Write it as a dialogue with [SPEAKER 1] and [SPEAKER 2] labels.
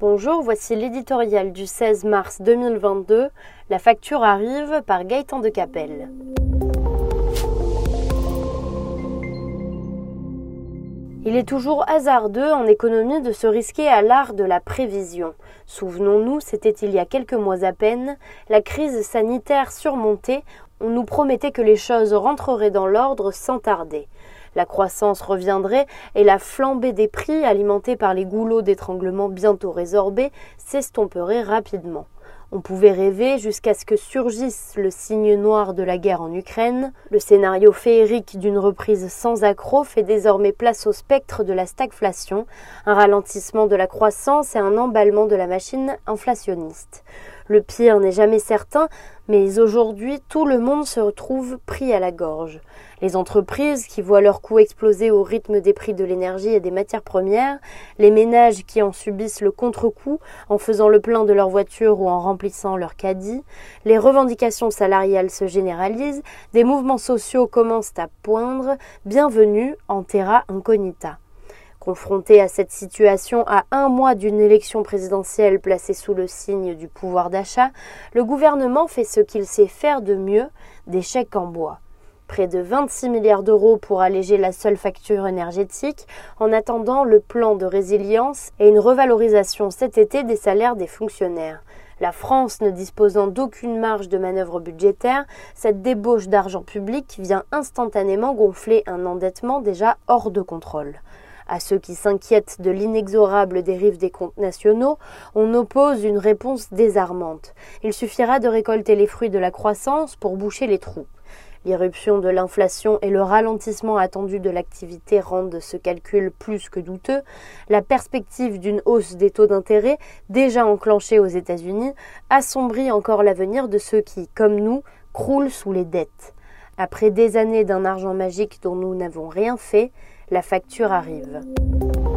[SPEAKER 1] Bonjour, voici l'éditorial du 16 mars 2022. La facture arrive par Gaëtan de Capelle. Il est toujours hasardeux en économie de se risquer à l'art de la prévision. Souvenons-nous, c'était il y a quelques mois à peine, la crise sanitaire surmontée, on nous promettait que les choses rentreraient dans l'ordre sans tarder. La croissance reviendrait et la flambée des prix, alimentée par les goulots d'étranglement bientôt résorbés, s'estomperait rapidement. On pouvait rêver jusqu'à ce que surgisse le signe noir de la guerre en Ukraine. Le scénario féerique d'une reprise sans accroc fait désormais place au spectre de la stagflation, un ralentissement de la croissance et un emballement de la machine inflationniste. Le pire n'est jamais certain, mais aujourd'hui tout le monde se retrouve pris à la gorge. Les entreprises qui voient leurs coûts exploser au rythme des prix de l'énergie et des matières premières, les ménages qui en subissent le contre-coup en faisant le plein de leur voiture ou en remplissant leur caddie, les revendications salariales se généralisent, des mouvements sociaux commencent à poindre, bienvenue en terra incognita. Confronté à cette situation à un mois d'une élection présidentielle placée sous le signe du pouvoir d'achat, le gouvernement fait ce qu'il sait faire de mieux, des chèques en bois. Près de 26 milliards d'euros pour alléger la seule facture énergétique, en attendant le plan de résilience et une revalorisation cet été des salaires des fonctionnaires. La France ne disposant d'aucune marge de manœuvre budgétaire, cette débauche d'argent public vient instantanément gonfler un endettement déjà hors de contrôle. À ceux qui s'inquiètent de l'inexorable dérive des comptes nationaux, on oppose une réponse désarmante. Il suffira de récolter les fruits de la croissance pour boucher les trous. L'irruption de l'inflation et le ralentissement attendu de l'activité rendent ce calcul plus que douteux. La perspective d'une hausse des taux d'intérêt, déjà enclenchée aux États-Unis, assombrit encore l'avenir de ceux qui, comme nous, croulent sous les dettes. Après des années d'un argent magique dont nous n'avons rien fait, la facture arrive.